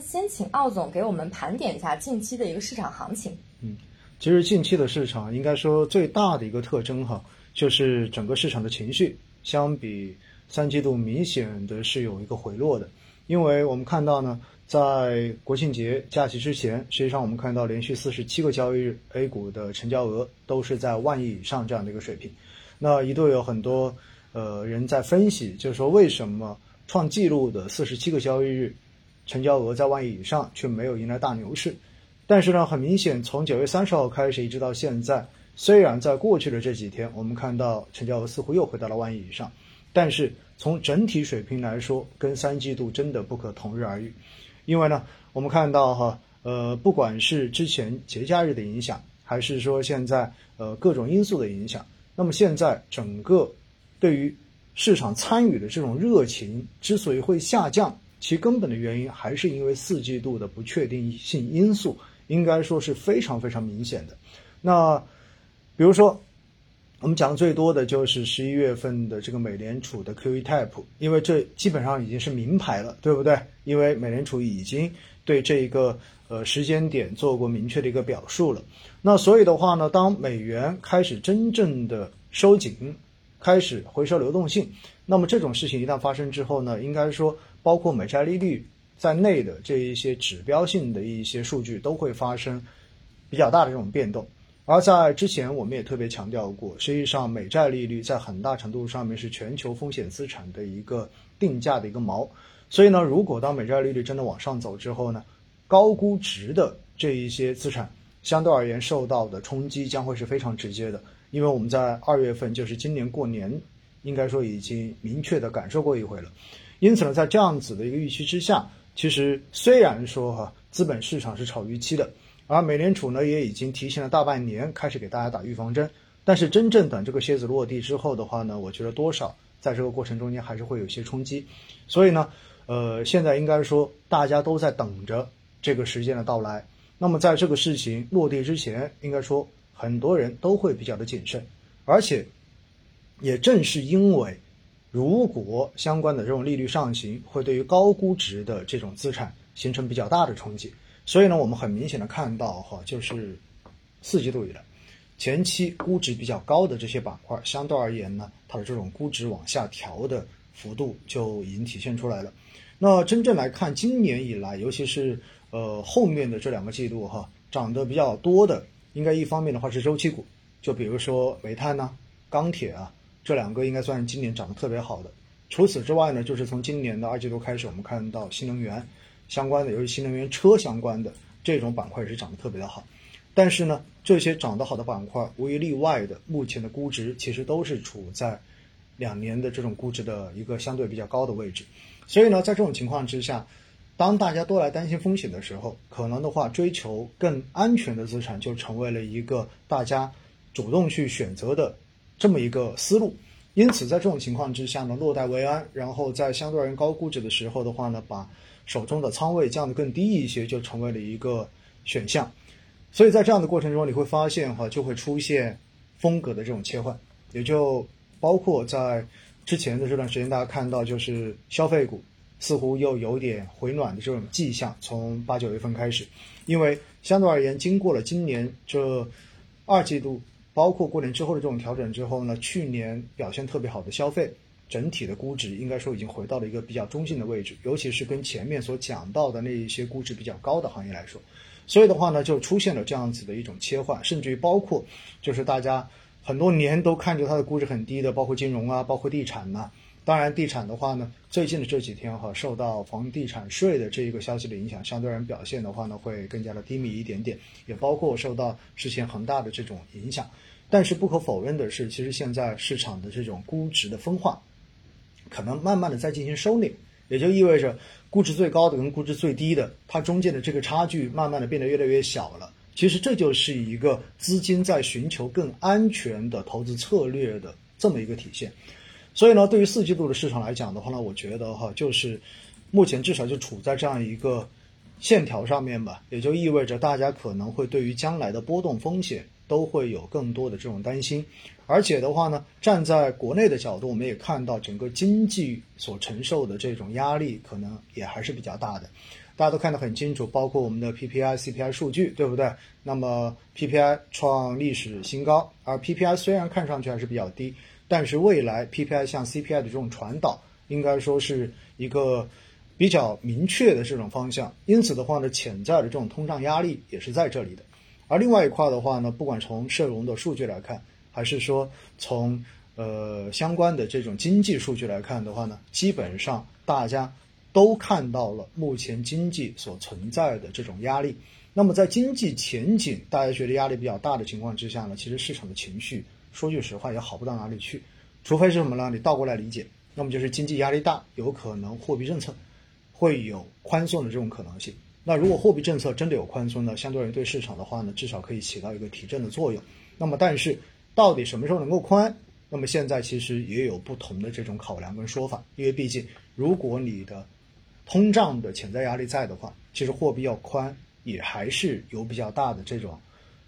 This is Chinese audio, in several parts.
先请奥总给我们盘点一下近期的一个市场行情。嗯，其实近期的市场应该说最大的一个特征哈，就是整个市场的情绪相比三季度明显的是有一个回落的，因为我们看到呢，在国庆节假期之前，实际上我们看到连续四十七个交易日 A 股的成交额都是在万亿以上这样的一个水平，那一度有很多呃人在分析，就是说为什么创纪录的四十七个交易日。成交额在万亿以上，却没有迎来大牛市。但是呢，很明显，从九月三十号开始一直到现在，虽然在过去的这几天，我们看到成交额似乎又回到了万亿以上，但是从整体水平来说，跟三季度真的不可同日而语。因为呢，我们看到哈，呃，不管是之前节假日的影响，还是说现在呃各种因素的影响，那么现在整个对于市场参与的这种热情之所以会下降。其根本的原因还是因为四季度的不确定性因素，应该说是非常非常明显的。那比如说，我们讲的最多的就是十一月份的这个美联储的 QE type，因为这基本上已经是明牌了，对不对？因为美联储已经对这一个呃时间点做过明确的一个表述了。那所以的话呢，当美元开始真正的收紧，开始回收流动性，那么这种事情一旦发生之后呢，应该说。包括美债利率在内的这一些指标性的一些数据都会发生比较大的这种变动，而在之前我们也特别强调过，实际上美债利率在很大程度上面是全球风险资产的一个定价的一个锚，所以呢，如果当美债利率真的往上走之后呢，高估值的这一些资产相对而言受到的冲击将会是非常直接的，因为我们在二月份就是今年过年，应该说已经明确的感受过一回了。因此呢，在这样子的一个预期之下，其实虽然说哈资本市场是炒预期的，而美联储呢也已经提前了大半年开始给大家打预防针，但是真正等这个蝎子落地之后的话呢，我觉得多少在这个过程中间还是会有些冲击。所以呢，呃，现在应该说大家都在等着这个时间的到来。那么在这个事情落地之前，应该说很多人都会比较的谨慎，而且也正是因为。如果相关的这种利率上行，会对于高估值的这种资产形成比较大的冲击。所以呢，我们很明显的看到哈，就是四季度以来，前期估值比较高的这些板块，相对而言呢，它的这种估值往下调的幅度就已经体现出来了。那真正来看，今年以来，尤其是呃后面的这两个季度哈，涨得比较多的，应该一方面的话是周期股，就比如说煤炭呐、钢铁啊。这两个应该算是今年涨得特别好的。除此之外呢，就是从今年的二季度开始，我们看到新能源相关的，尤其新能源车相关的这种板块也是涨得特别的好。但是呢，这些涨得好的板块无一例外的，目前的估值其实都是处在两年的这种估值的一个相对比较高的位置。所以呢，在这种情况之下，当大家都来担心风险的时候，可能的话，追求更安全的资产就成为了一个大家主动去选择的。这么一个思路，因此在这种情况之下呢，落袋为安，然后在相对而言高估值的时候的话呢，把手中的仓位降得更低一些，就成为了一个选项。所以在这样的过程中，你会发现哈，就会出现风格的这种切换，也就包括在之前的这段时间，大家看到就是消费股似乎又有点回暖的这种迹象，从八九月份开始，因为相对而言，经过了今年这二季度。包括过年之后的这种调整之后呢，去年表现特别好的消费，整体的估值应该说已经回到了一个比较中性的位置，尤其是跟前面所讲到的那一些估值比较高的行业来说，所以的话呢，就出现了这样子的一种切换，甚至于包括就是大家很多年都看着它的估值很低的，包括金融啊，包括地产呐。当然，地产的话呢，最近的这几天哈，受到房地产税的这一个消息的影响，相对而言表现的话呢，会更加的低迷一点点，也包括受到之前恒大的这种影响。但是不可否认的是，其实现在市场的这种估值的分化，可能慢慢的在进行收敛，也就意味着估值最高的跟估值最低的，它中间的这个差距慢慢的变得越来越小了。其实这就是一个资金在寻求更安全的投资策略的这么一个体现。所以呢，对于四季度的市场来讲的话呢，我觉得哈，就是目前至少就处在这样一个线条上面吧，也就意味着大家可能会对于将来的波动风险都会有更多的这种担心，而且的话呢，站在国内的角度，我们也看到整个经济所承受的这种压力可能也还是比较大的。大家都看得很清楚，包括我们的 PPI、CPI 数据，对不对？那么 PPI 创历史新高，而 PPI 虽然看上去还是比较低，但是未来 PPI 向 CPI 的这种传导，应该说是一个比较明确的这种方向。因此的话呢，潜在的这种通胀压力也是在这里的。而另外一块的话呢，不管从社融的数据来看，还是说从呃相关的这种经济数据来看的话呢，基本上大家都看到了目前经济所存在的这种压力。那么在经济前景大家觉得压力比较大的情况之下呢，其实市场的情绪说句实话也好不到哪里去，除非是什么呢？你倒过来理解，那么就是经济压力大，有可能货币政策会有宽松的这种可能性。那如果货币政策真的有宽松呢，相对而言对市场的话呢，至少可以起到一个提振的作用。那么，但是到底什么时候能够宽？那么现在其实也有不同的这种考量跟说法。因为毕竟，如果你的通胀的潜在压力在的话，其实货币要宽也还是有比较大的这种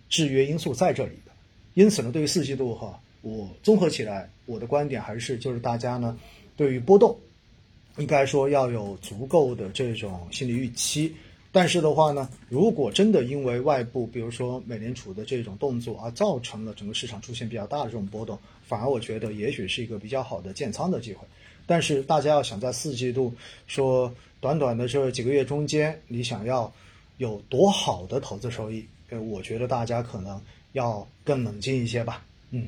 制约因素在这里的。因此呢，对于四季度哈，我综合起来，我的观点还是就是大家呢，对于波动，应该说要有足够的这种心理预期。但是的话呢，如果真的因为外部，比如说美联储的这种动作而造成了整个市场出现比较大的这种波动，反而我觉得也许是一个比较好的建仓的机会。但是大家要想在四季度说短短的这几个月中间，你想要有多好的投资收益，呃，我觉得大家可能要更冷静一些吧。嗯。